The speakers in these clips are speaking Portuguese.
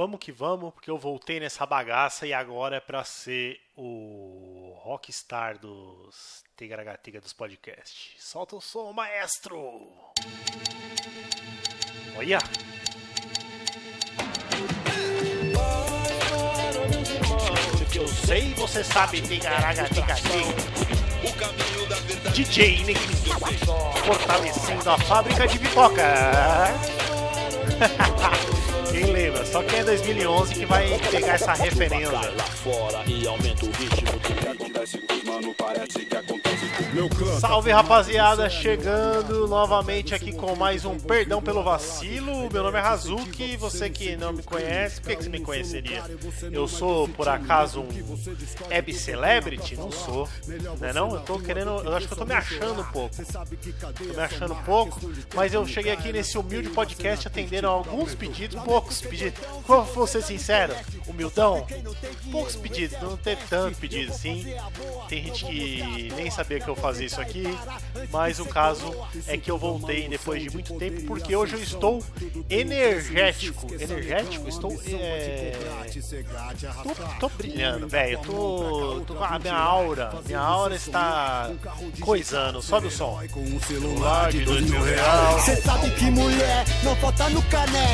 vamos que vamos, porque eu voltei nessa bagaça e agora é pra ser o rockstar dos Tigaragatiga dos podcasts. Solta o som, maestro! Olha! Que eu sei, você sabe, Tigaragatiga. DJ Nick fortalecendo a fábrica de pipoca. Quem lembra? Só quem é 2011 que vai pegar essa referência. lá fora e aumenta o ritmo do Mano, parece que acontece Salve rapaziada, chegando novamente aqui com mais um Perdão pelo Vacilo. Meu nome é Hazuki, você que não me conhece, por que, que você me conheceria? Eu sou por acaso um web celebrity? Não sou, né não? Eu tô querendo, eu acho que eu tô me achando um pouco. Tô me achando um pouco, mas eu cheguei aqui nesse humilde podcast atendendo a alguns pedidos, poucos pedidos. Vou ser sincero, humildão, poucos pedidos, não tem tanto pedido assim. Tem gente que nem sabia que eu fazer isso aqui, mas o caso é que eu voltei depois de muito tempo porque hoje eu estou energético. Energético? Estou. É... Tô, tô brilhando, velho. Tô, tô. A minha aura, minha aura está coisando. Sobe o som. com um celular de dois mil reais. Sabe que mulher não falta no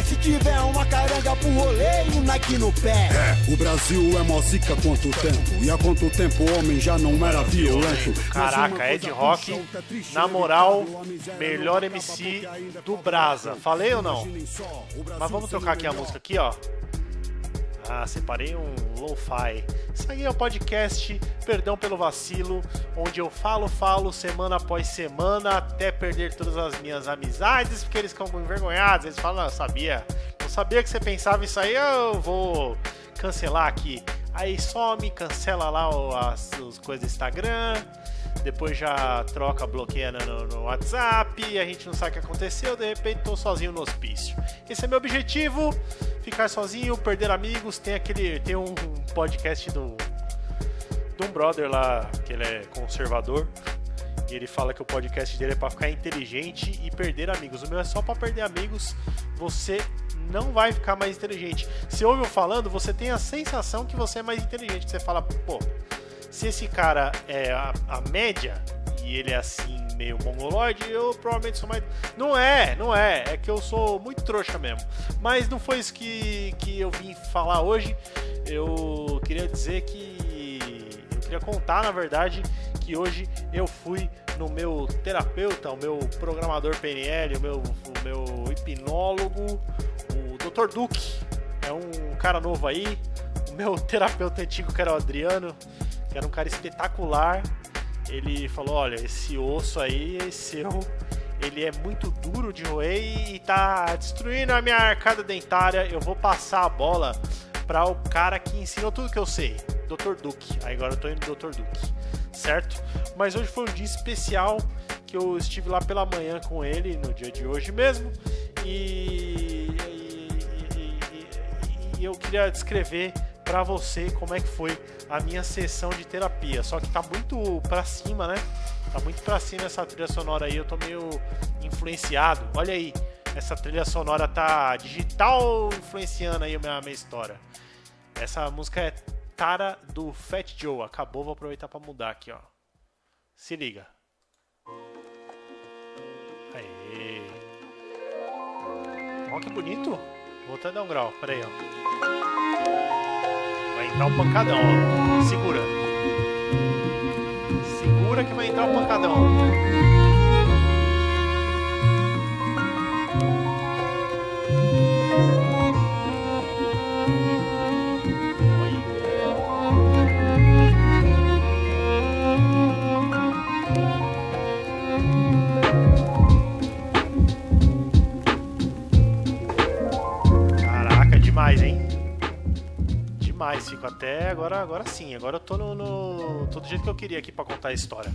Se tiver uma caranga pro rolê e um Nike no pé É, o Brasil é mó zica há quanto tempo? E há quanto tempo o homem já não era violento? Caraca, Ed Rock, na moral, melhor MC do Brasa. Falei ou não? Mas vamos trocar aqui a música aqui, ó. Ah, separei um lo-fi. Isso aí é o podcast Perdão pelo Vacilo, onde eu falo, falo semana após semana até perder todas as minhas amizades, porque eles ficam envergonhados. Eles falam, eu sabia, sabia que você pensava isso aí, eu vou cancelar aqui. Aí some, cancela lá as, as coisas do Instagram, depois já troca, bloqueia no, no WhatsApp, a gente não sabe o que aconteceu, de repente tô sozinho no hospício. Esse é meu objetivo, ficar sozinho, perder amigos. Tem aquele. Tem um podcast do. De um brother lá, que ele é conservador. E ele fala que o podcast dele é pra ficar inteligente e perder amigos. O meu é só pra perder amigos. Você não vai ficar mais inteligente. Se ouve eu falando, você tem a sensação que você é mais inteligente. Você fala, pô, se esse cara é a, a média e ele é assim, meio mongoloide, eu provavelmente sou mais. Não é, não é. É que eu sou muito trouxa mesmo. Mas não foi isso que, que eu vim falar hoje. Eu queria dizer que. Eu queria contar, na verdade, que hoje eu fui no meu terapeuta, o meu programador PNL, o meu, o meu hipnólogo, Dr. Duque. É um cara novo aí. O meu terapeuta antigo, que era o Adriano, que era um cara espetacular. Ele falou: Olha, esse osso aí é seu. Ele é muito duro de roer e tá destruindo a minha arcada dentária. Eu vou passar a bola para o cara que ensinou tudo que eu sei, Dr. Duque. Aí agora eu tô indo Dr. Duque, certo? Mas hoje foi um dia especial que eu estive lá pela manhã com ele, no dia de hoje mesmo, e- e- eu queria descrever para você como é que foi a minha sessão de terapia. Só que tá muito pra cima, né? Tá muito pra cima essa trilha sonora aí, eu tô meio influenciado. Olha aí, essa trilha sonora tá digital influenciando aí a minha, a minha história. Essa música é Tara do Fat Joe. Acabou, vou aproveitar pra mudar aqui, ó. Se liga. Aê. Ó que bonito. Vou até dar um grau, pera aí, ó. Vai entrar um pancadão, ó. Segura. Segura que vai entrar um pancadão. Até agora, agora sim. Agora eu tô no, no- tô do jeito que eu queria aqui pra contar a história.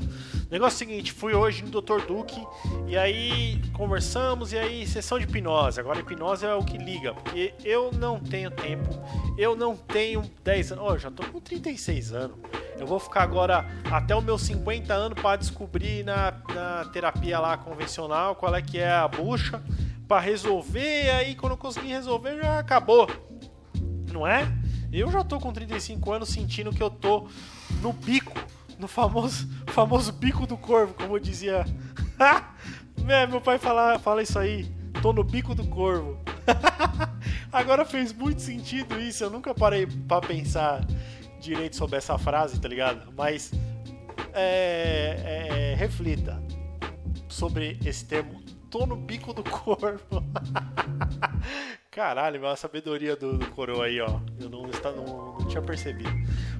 Negócio é seguinte, fui hoje no Dr. Duque e aí conversamos e aí sessão de hipnose. Agora hipnose é o que liga, porque eu não tenho tempo, eu não tenho 10 anos, eu já tô com 36 anos. Eu vou ficar agora até os meus 50 anos para descobrir na, na terapia lá convencional qual é que é a bucha para resolver. E aí quando eu conseguir resolver já acabou. Não é? Eu já tô com 35 anos sentindo que eu tô no bico, no famoso, famoso bico do corvo, como dizia. é, meu pai fala, fala isso aí. Tô no bico do corvo. Agora fez muito sentido isso. Eu nunca parei para pensar direito sobre essa frase, tá ligado? Mas é, é, reflita sobre esse termo. Tô no bico do corvo. Caralho, a sabedoria do, do coroa aí, ó. Eu não, não, não tinha percebido.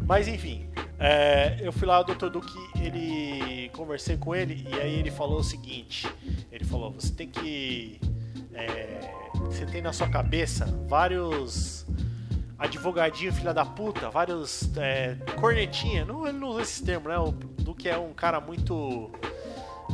Mas enfim, é, eu fui lá, o Dr. Duque, ele conversei com ele e aí ele falou o seguinte: ele falou, você tem que. É, você tem na sua cabeça vários advogadinho filha da puta, vários é, cornetinha. Não, ele não usa esse termo, né? O Duque é um cara muito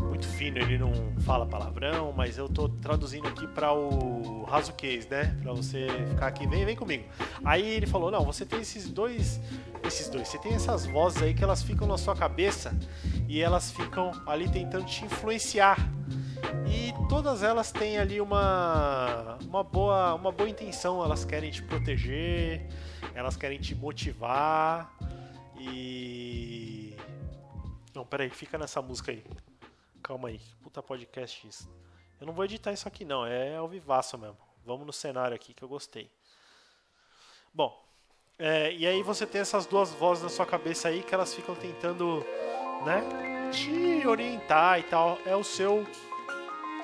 muito fino, ele não fala palavrão, mas eu tô traduzindo aqui para o raso case, né? Para você ficar aqui, vem, vem comigo. Aí ele falou: "Não, você tem esses dois, esses dois, você tem essas vozes aí que elas ficam na sua cabeça e elas ficam ali tentando te influenciar. E todas elas têm ali uma uma boa, uma boa intenção, elas querem te proteger, elas querem te motivar e não, peraí, fica nessa música aí. Calma aí, puta podcast isso. Eu não vou editar isso aqui não, é ao vivaço mesmo. Vamos no cenário aqui que eu gostei. Bom, é, e aí você tem essas duas vozes na sua cabeça aí que elas ficam tentando, né, te orientar e tal. É o seu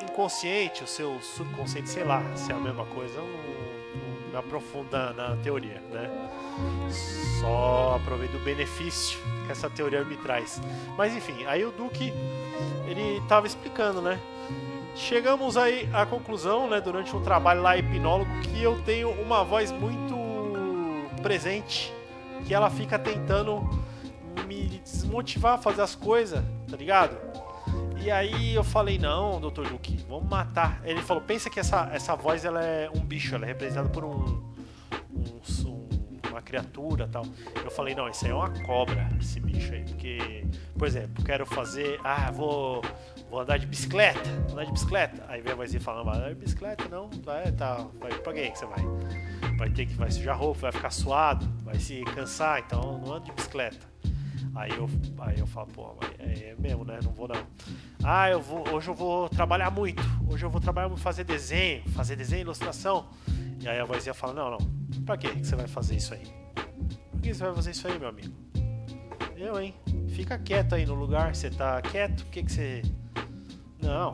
inconsciente, o seu subconsciente, sei lá, se é a mesma coisa. Não, não me na teoria, né? Só aproveito o benefício que essa teoria me traz. Mas enfim, aí o Duque ele estava explicando, né? Chegamos aí à conclusão, né, durante um trabalho lá hipnólogo, que eu tenho uma voz muito presente, que ela fica tentando me desmotivar a fazer as coisas, tá ligado? E aí eu falei, não, Dr. Duque, vamos matar. Ele falou, pensa que essa, essa voz ela é um bicho, ela é representada por um, um, um uma criatura tal. Eu falei, não, isso aí é uma cobra, esse bicho aí. Porque, por exemplo, quero fazer. Ah, vou, vou andar de bicicleta. Andar de bicicleta. Aí vem a vozinha falando, andar de bicicleta, não, vai, tá. Vai pra quem que você vai? Vai ter que vai sujar roupa, vai ficar suado, vai se cansar, então não anda de bicicleta. Aí eu, aí eu falo, pô, é, é mesmo, né? Não vou não. Ah, eu vou, hoje eu vou trabalhar muito. Hoje eu vou trabalhar muito, fazer desenho, fazer desenho, ilustração. E aí a vozinha fala, não, não, Pra que você vai fazer isso aí? Por que você vai fazer isso aí, meu amigo? Eu, hein? Fica quieto aí no lugar. Você tá quieto? O que, que você. Não.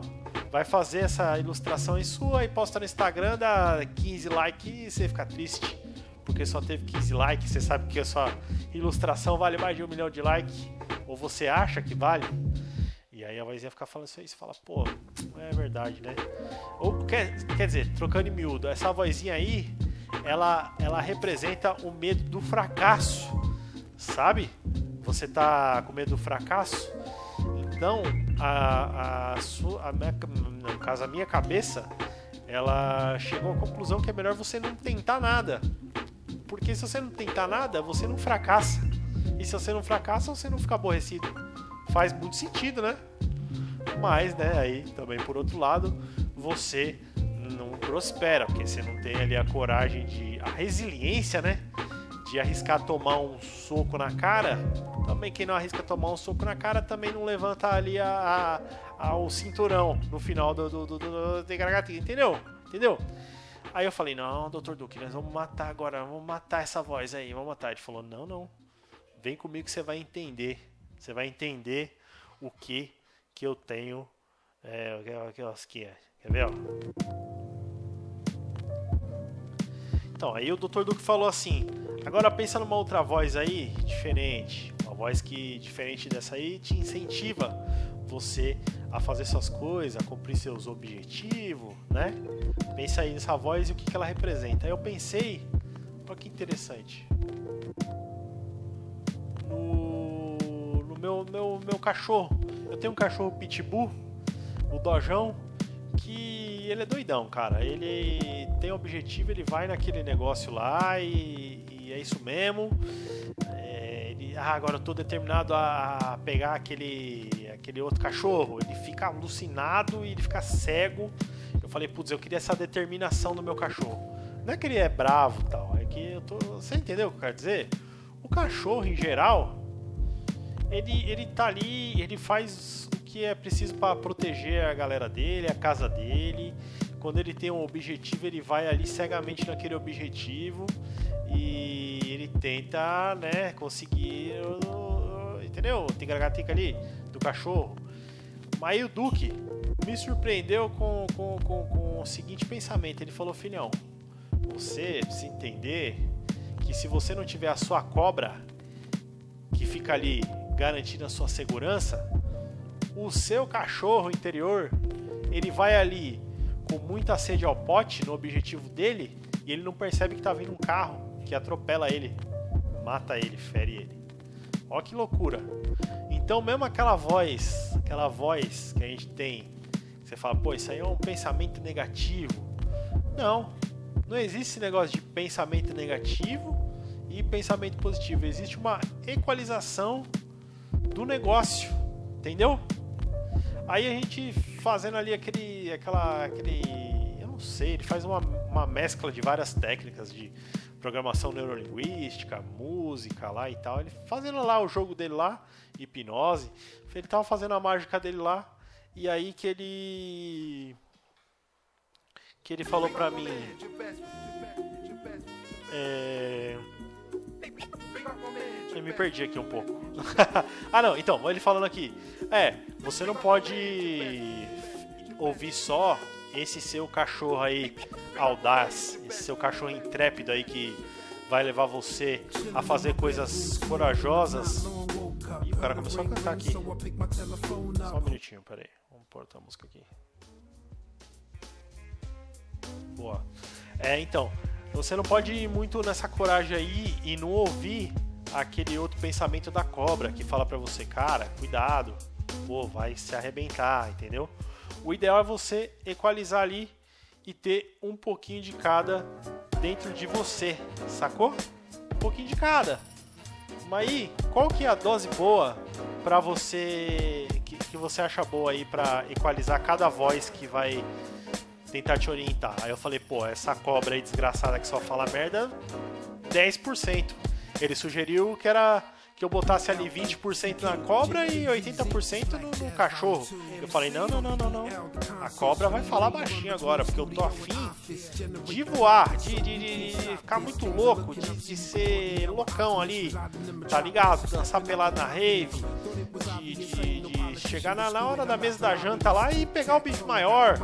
Vai fazer essa ilustração aí sua e posta no Instagram, dá 15 likes e você fica triste. Porque só teve 15 likes. Você sabe que a sua ilustração vale mais de um milhão de likes. Ou você acha que vale. E aí a vozinha fica falando isso aí, você fala, pô, é verdade, né? Ou, quer, quer dizer, trocando em miúdo, essa vozinha aí ela, ela representa o medo do fracasso, sabe? Você tá com medo do fracasso? Então, a, a, sua, a minha, no caso, a minha cabeça, ela chegou à conclusão que é melhor você não tentar nada. Porque se você não tentar nada, você não fracassa. E se você não fracassa, você não fica aborrecido. Faz muito sentido, né? Mas, né, aí também por outro lado, você não prospera, porque você não tem ali a coragem de. a resiliência, né? De arriscar tomar um soco na cara. Também quem não arrisca tomar um soco na cara também não levanta ali a, a, a o cinturão no final do, do, do, do, do entendeu? Entendeu? Aí eu falei, não, doutor Duque, nós vamos matar agora, vamos matar essa voz aí, vamos matar. Ele falou, não, não, vem comigo que você vai entender. Você vai entender o que que eu tenho. É, que, que é. Quer ver, ó? Então, aí o Dr. Duque falou assim: agora pensa numa outra voz aí, diferente. Uma voz que, diferente dessa aí, te incentiva você a fazer suas coisas, a cumprir seus objetivos, né? Pensa aí nessa voz e o que, ela representa. Aí eu pensei, olha que interessante. No, no meu, meu, meu cachorro. Eu tenho um cachorro pitbull, o Dojão, que ele é doidão, cara. Ele tem objetivo, ele vai naquele negócio lá e, e é isso mesmo. É, ele, ah, agora eu tô determinado a pegar aquele, aquele outro cachorro. Ele fica alucinado e ele fica cego. Eu falei, putz, eu queria essa determinação do meu cachorro. Não é que ele é bravo tal, é Porque eu tô. Você entendeu o que eu quero dizer? O cachorro, em geral, ele, ele tá ali, ele faz o que é preciso para proteger a galera dele, a casa dele. Quando ele tem um objetivo, ele vai ali cegamente naquele objetivo e ele tenta, né, conseguir, entendeu? Tem tica ali do cachorro. Mas o Duque me surpreendeu com, com, com, com o seguinte pensamento. Ele falou, filhão, você precisa entender que se você não tiver a sua cobra que fica ali garantindo a sua segurança, o seu cachorro interior ele vai ali com muita sede ao pote no objetivo dele e ele não percebe que está vindo um carro que atropela ele, mata ele, fere ele. Olha que loucura. Então mesmo aquela voz, aquela voz que a gente tem, você fala, pô, isso aí é um pensamento negativo. Não, não existe esse negócio de pensamento negativo e pensamento positivo. Existe uma equalização do negócio, entendeu? Aí a gente fazendo ali aquele, aquela, aquele, eu não sei, ele faz uma, uma mescla de várias técnicas de programação neurolinguística, música lá e tal. Ele fazendo lá o jogo dele lá, hipnose. Ele tava fazendo a mágica dele lá e aí que ele que ele falou pra mim. É... Eu me perdi aqui um pouco. ah, não, então, ele falando aqui. É, você não pode ouvir só esse seu cachorro aí audaz, esse seu cachorro intrépido aí que vai levar você a fazer coisas corajosas. E o cara começou a cantar aqui. Só um minutinho, peraí. Vamos pôr a música aqui. Boa. É, então, você não pode ir muito nessa coragem aí e não ouvir aquele outro pensamento da cobra que fala para você, cara, cuidado, pô, vai se arrebentar, entendeu? O ideal é você equalizar ali e ter um pouquinho de cada dentro de você, sacou? Um pouquinho de cada. Mas aí, qual que é a dose boa para você que, que você acha boa aí para equalizar cada voz que vai tentar te orientar. Aí eu falei, pô, essa cobra aí desgraçada que só fala merda, 10%. Ele sugeriu que era que eu botasse ali 20% na cobra e 80% no, no, cachorro. Eu falei, não, não, não, não, não. A cobra vai falar baixinho agora, porque eu tô afim de voar, de, de, de, de ficar muito louco, de, de, ser loucão ali, tá ligado? Dançar pelado na rave, de, chegar na, na hora da mesa da janta lá e pegar o bife maior,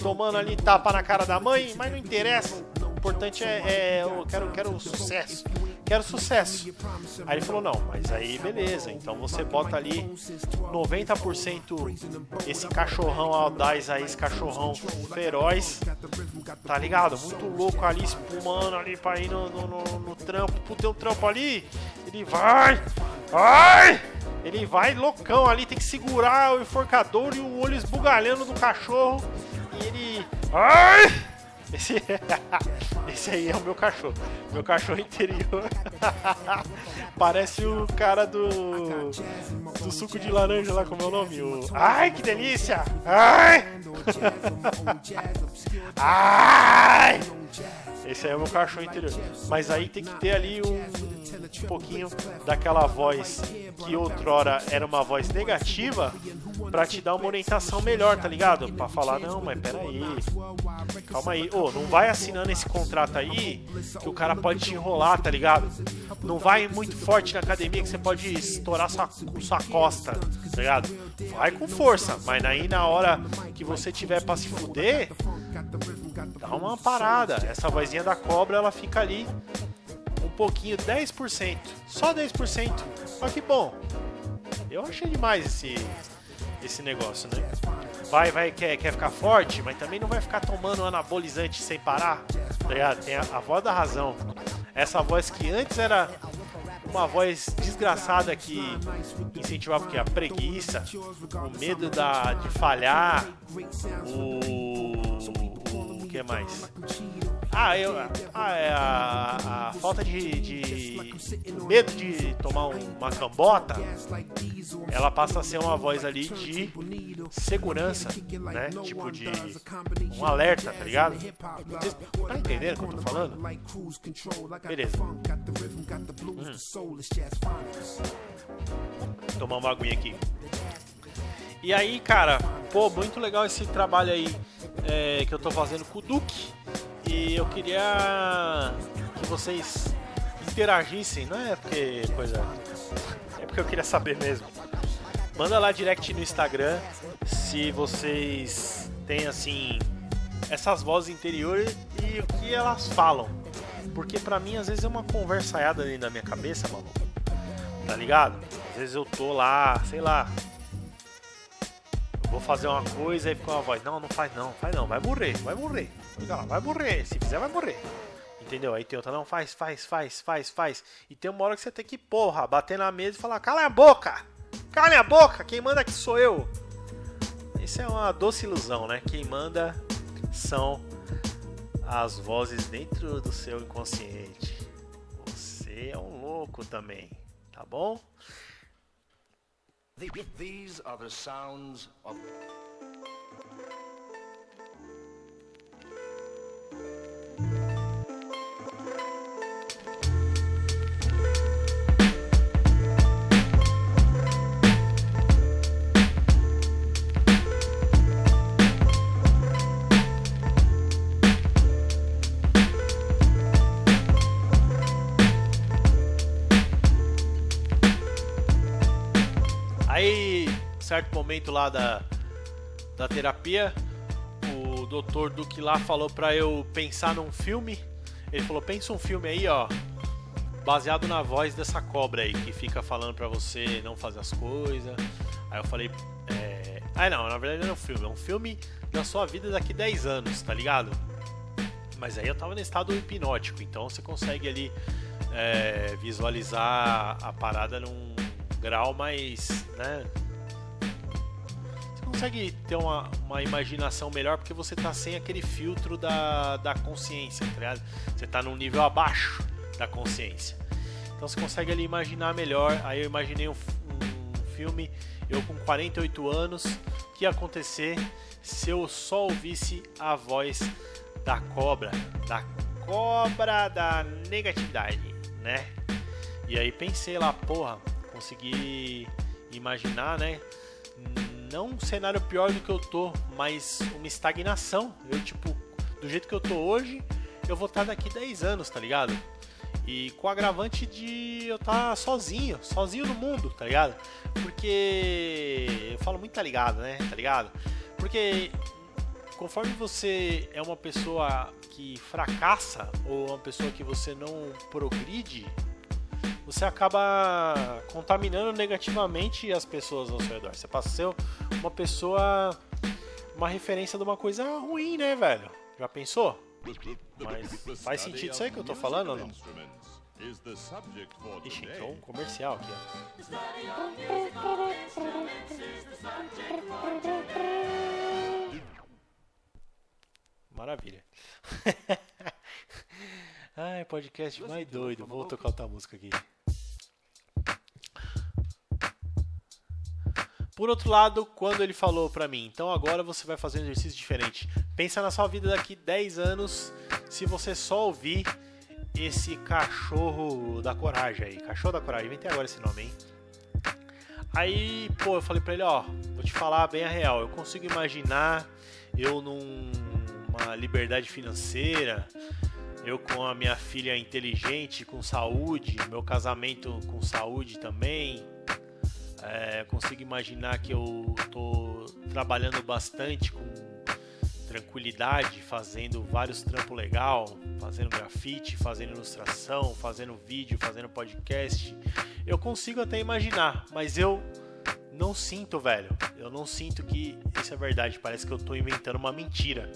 tomando ali tapa na cara da mãe, mas não interessa. O importante é, é eu quero, quero sucesso quero sucesso. Aí ele falou: não, mas aí beleza, então você bota ali 90% esse cachorrão audaz aí, esse cachorrão feroz, tá ligado? Muito louco ali, espumando ali pra ir no, no, no, no trampo, pro teu trampo ali. Ele vai, vai! Ele vai loucão ali, tem que segurar o enforcador e o olho esbugalhando do cachorro. E ele. Ai! Esse, esse aí é o meu cachorro. Meu cachorro interior. Parece o cara do. do suco de laranja lá, como é o nome? O... Ai, que delícia! Ai! Ai! Esse aí é o meu cachorro interior. Mas aí tem que ter ali um, um pouquinho daquela voz que outrora era uma voz negativa para te dar uma orientação melhor, tá ligado? Para falar, não, mas peraí, calma aí, ô, oh, não vai assinando esse contrato aí que o cara pode te enrolar, tá ligado? Não vai muito forte na academia que você pode estourar sua, sua costa, tá ligado? Vai com força, mas aí na hora que você tiver pra se fuder, dá uma parada. Essa vozinha da cobra, ela fica ali um pouquinho, 10%, só 10%. Olha que bom. Eu achei demais esse esse negócio, né? Vai, vai, quer, quer ficar forte, mas também não vai ficar tomando anabolizante sem parar, tá ligado? Tem a, a voz da razão. Essa voz que antes era uma voz desgraçada que incentivava o que? A preguiça, o medo da, de falhar, o. O que mais? Ah, eu, ah, é a, a, falta de, de medo de tomar uma cambota, ela passa a ser uma voz ali de segurança, né? Tipo de um alerta, tá ligado? Vocês tá entendendo o que eu tô falando? Beleza. Hum. Tomar uma aguinha aqui. E aí, cara, pô, muito legal esse trabalho aí é, que eu tô fazendo com o Duque. E eu queria que vocês interagissem, não é porque coisa. É porque eu queria saber mesmo. Manda lá direct no Instagram se vocês têm assim essas vozes interiores e o que elas falam. Porque pra mim às vezes é uma conversaiada dentro da minha cabeça, mano. Tá ligado? Às vezes eu tô lá, sei lá, vou fazer uma coisa e fica uma voz, não, não faz não, faz não, vai morrer, vai morrer. Fica vai morrer, se fizer vai morrer. Entendeu? Aí tem outra, não, faz, faz, faz, faz, faz. E tem uma hora que você tem que, porra, bater na mesa e falar, cala a boca! Cala a boca, quem manda aqui sou eu. Isso é uma doce ilusão, né? Quem manda são as vozes dentro do seu inconsciente. Você é um louco também, tá bom? These are the sounds of certo momento lá da, da terapia, o doutor Duque lá falou pra eu pensar num filme. Ele falou: pensa um filme aí, ó, baseado na voz dessa cobra aí, que fica falando pra você não fazer as coisas. Aí eu falei: é... Ah, não, na verdade não é um filme, é um filme da sua vida daqui 10 anos, tá ligado? Mas aí eu tava no estado hipnótico, então você consegue ali é, visualizar a parada num grau mais, né, consegue ter uma, uma imaginação melhor porque você tá sem aquele filtro da, da consciência, tá ligado? Você tá num nível abaixo da consciência. Então você consegue ali imaginar melhor. Aí eu imaginei um, um filme, eu com 48 anos, que ia acontecer se eu só ouvisse a voz da cobra, da cobra da negatividade, né? E aí pensei lá, porra, consegui imaginar, né? Não um cenário pior do que eu tô, mas uma estagnação. Eu, tipo, do jeito que eu tô hoje, eu vou estar tá daqui 10 anos, tá ligado? E com o agravante de eu estar tá sozinho, sozinho no mundo, tá ligado? Porque eu falo muito tá ligado, né? Tá ligado? Porque conforme você é uma pessoa que fracassa ou uma pessoa que você não progride, você acaba contaminando negativamente as pessoas ao seu redor. Você passa a ser uma pessoa, uma referência de uma coisa ruim, né, velho? Já pensou? Mas faz sentido isso aí que eu tô falando ou não? Ixi, entrou um comercial aqui, ó. Maravilha. Ai, podcast mais doido. Vou tocar outra música aqui. Por outro lado, quando ele falou para mim, então agora você vai fazer um exercício diferente. Pensa na sua vida daqui 10 anos, se você só ouvir esse cachorro da coragem aí. Cachorro da coragem, inventei agora esse nome, hein? Aí, pô, eu falei pra ele, ó, vou te falar bem a real. Eu consigo imaginar eu numa liberdade financeira, eu com a minha filha inteligente, com saúde, meu casamento com saúde também é, consigo imaginar que eu estou trabalhando bastante com tranquilidade, fazendo vários trampos legal, fazendo grafite, fazendo ilustração, fazendo vídeo, fazendo podcast. Eu consigo até imaginar, mas eu não sinto, velho. Eu não sinto que isso é verdade. Parece que eu estou inventando uma mentira,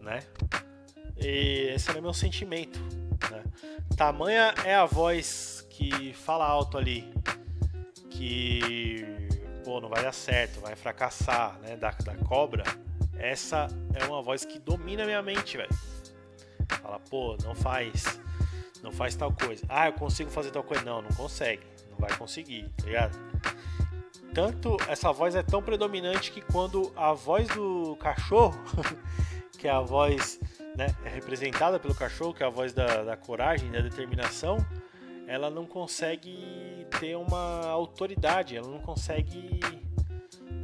né? E esse era meu sentimento. Né? Tamanha é a voz que fala alto ali que pô, não vai dar certo, vai fracassar, né, da, da cobra, essa é uma voz que domina minha mente, velho. Fala, pô, não faz. Não faz tal coisa. Ah, eu consigo fazer tal coisa. Não, não consegue. Não vai conseguir, tá ligado? Tanto essa voz é tão predominante que quando a voz do cachorro, que é a voz né, representada pelo cachorro, que é a voz da, da coragem, da determinação, ela não consegue ter uma autoridade, ela não consegue.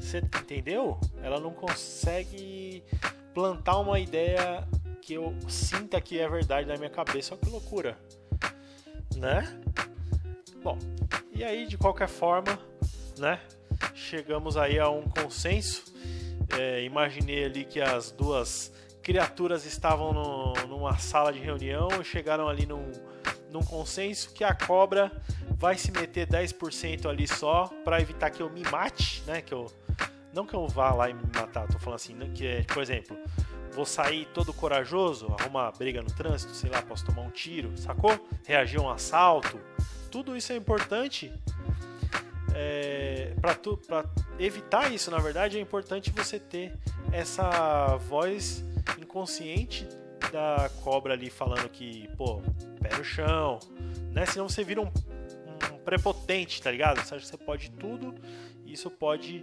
Você entendeu? Ela não consegue plantar uma ideia que eu sinta que é verdade na minha cabeça. Olha que loucura, né? Bom, e aí de qualquer forma, né? Chegamos aí a um consenso. É, imaginei ali que as duas criaturas estavam no, numa sala de reunião e chegaram ali num, num consenso que a cobra vai se meter 10% ali só para evitar que eu me mate, né? Que eu não que eu vá lá e me matar, tô falando assim, né? que é, por exemplo, vou sair todo corajoso, arrumar briga no trânsito, sei lá, posso tomar um tiro, sacou? Reagir a um assalto, tudo isso é importante. É, para evitar isso, na verdade, é importante você ter essa voz inconsciente da cobra ali falando que, pô, pé no chão, né? Senão você vira um, um prepotente, tá ligado? Você acha que você pode tudo e isso pode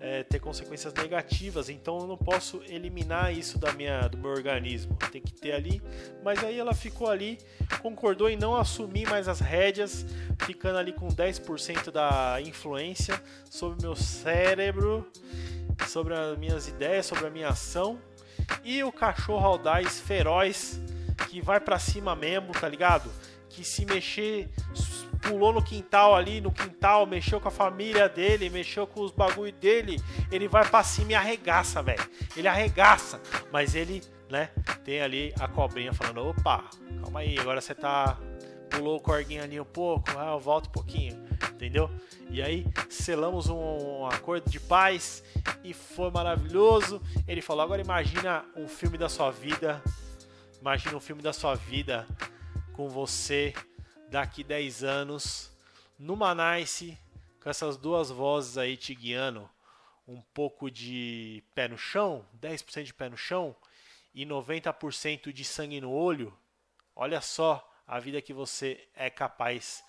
é, ter consequências negativas. Então eu não posso eliminar isso da minha, do meu organismo. Tem que ter ali. Mas aí ela ficou ali, concordou em não assumir mais as rédeas, ficando ali com 10% da influência sobre meu cérebro, sobre as minhas ideias, sobre a minha ação e o cachorro audaz feroz que vai para cima mesmo, tá ligado? Que se mexer, pulou no quintal ali, no quintal, mexeu com a família dele, mexeu com os bagulho dele, ele vai pra cima e arregaça, velho. Ele arregaça, mas ele, né, tem ali a cobrinha falando: opa, calma aí, agora você tá. Pulou o corguinho ali um pouco, ah, eu volto um pouquinho, entendeu? E aí selamos um, um acordo de paz e foi maravilhoso. Ele falou: agora imagina um filme da sua vida, imagina um filme da sua vida com você daqui 10 anos numa Nice com essas duas vozes aí te guiando, um pouco de pé no chão, 10% de pé no chão e 90% de sangue no olho. Olha só a vida que você é capaz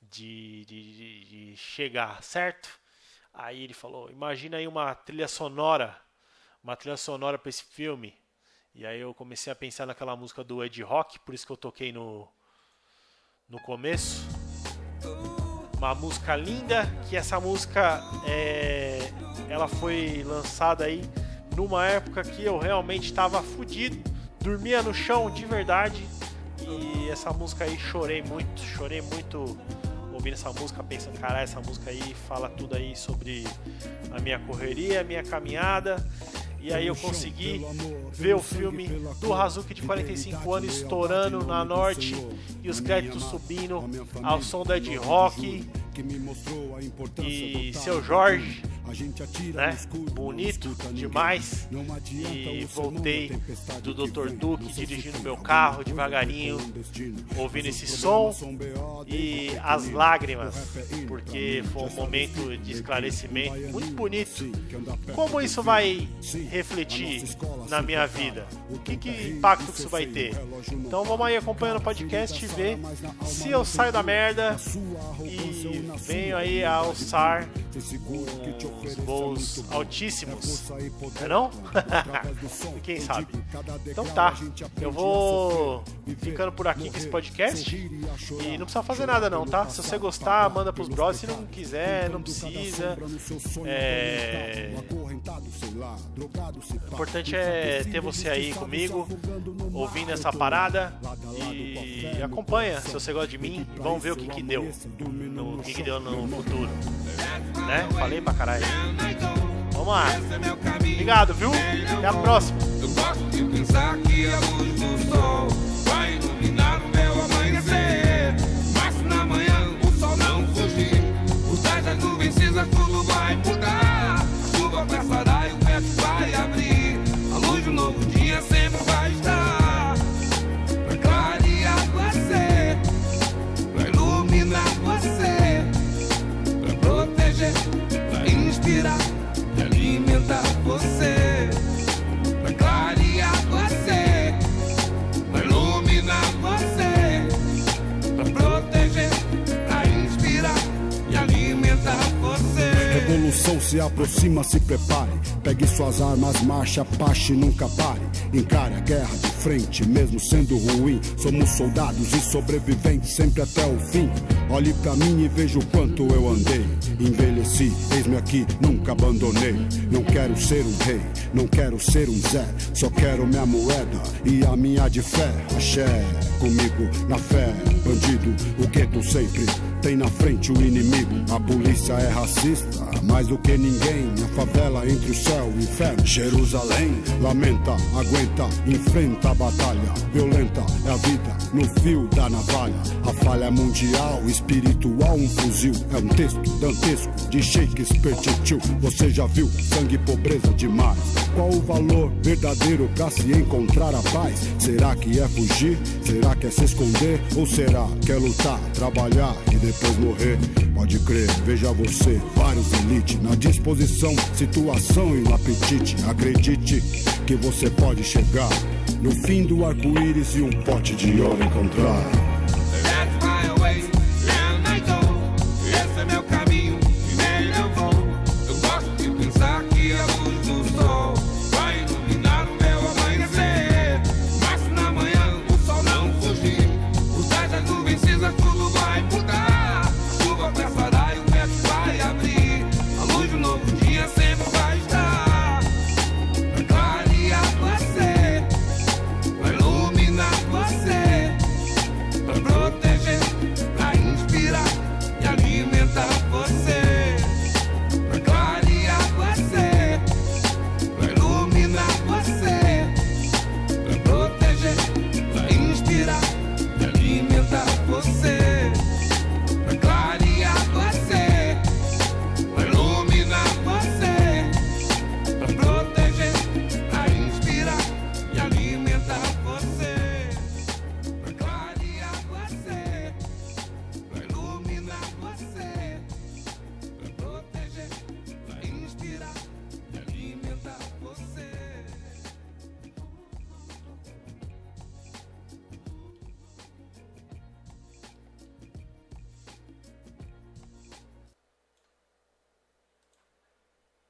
de, de, de chegar, certo? Aí ele falou: Imagina aí uma trilha sonora, uma trilha sonora para esse filme. E aí eu comecei a pensar naquela música do Ed Rock, por isso que eu toquei no, no começo. Uma música linda, que essa música é, ela foi lançada aí numa época que eu realmente estava fudido, dormia no chão de verdade. E essa música aí chorei muito, chorei muito ouvindo essa música, pensando, caralho, essa música aí fala tudo aí sobre a minha correria, a minha caminhada. E aí eu consegui ver o filme do Hazuki de 45 anos estourando na norte e os créditos subindo ao som do Ed Rock. E seu Jorge né? Bonito demais. E voltei do Dr. Duke dirigindo meu carro devagarinho, ouvindo esse som e as lágrimas, porque foi um momento de esclarecimento muito bonito. Como isso vai refletir na minha vida? O que, que impacto que isso vai ter? Então vamos aí acompanhando o podcast e ver se eu saio da merda e venho aí a alçar os voos altíssimos, não é não? Quem sabe? Então tá, eu vou ficando por aqui com esse podcast. E não precisa fazer nada não, tá? Se você gostar, manda pros brothers, se não quiser, não precisa. É... O importante é ter você aí comigo, ouvindo essa parada e acompanha se você gosta de mim e vamos ver o que que deu, o que que deu no futuro né? Falei pra caralho. Vamos lá. Obrigado, viu? Até a próxima. Eu gosto de pensar que luz do sol se aproxima, se prepare. Pegue suas armas, marcha, pache, nunca pare. Encare a guerra frente, mesmo sendo ruim. Somos soldados e sobreviventes sempre até o fim. Olhe pra mim e veja o quanto eu andei. Envelheci, eis-me aqui, nunca abandonei. Não quero ser um rei, não quero ser um Zé. Só quero minha moeda e a minha de fé. Axé, comigo na fé, bandido. O gueto sempre tem na frente o inimigo. A polícia é racista, mais do que ninguém. A favela entre o céu e o inferno. Jerusalém lamenta, aguenta, enfrenta batalha. Violenta é a vida no fio da navalha. A falha é mundial, espiritual, um fuzil. É um texto dantesco de Shakespeare tio. Você já viu sangue e pobreza demais? Qual o valor verdadeiro pra se encontrar a paz? Será que é fugir? Será que é se esconder? Ou será que é lutar, trabalhar e depois morrer? Pode crer, veja você, vários elite na disposição, situação e no apetite. Acredite que você pode chegar no fim do arco-íris e um pote de ouro encontrar.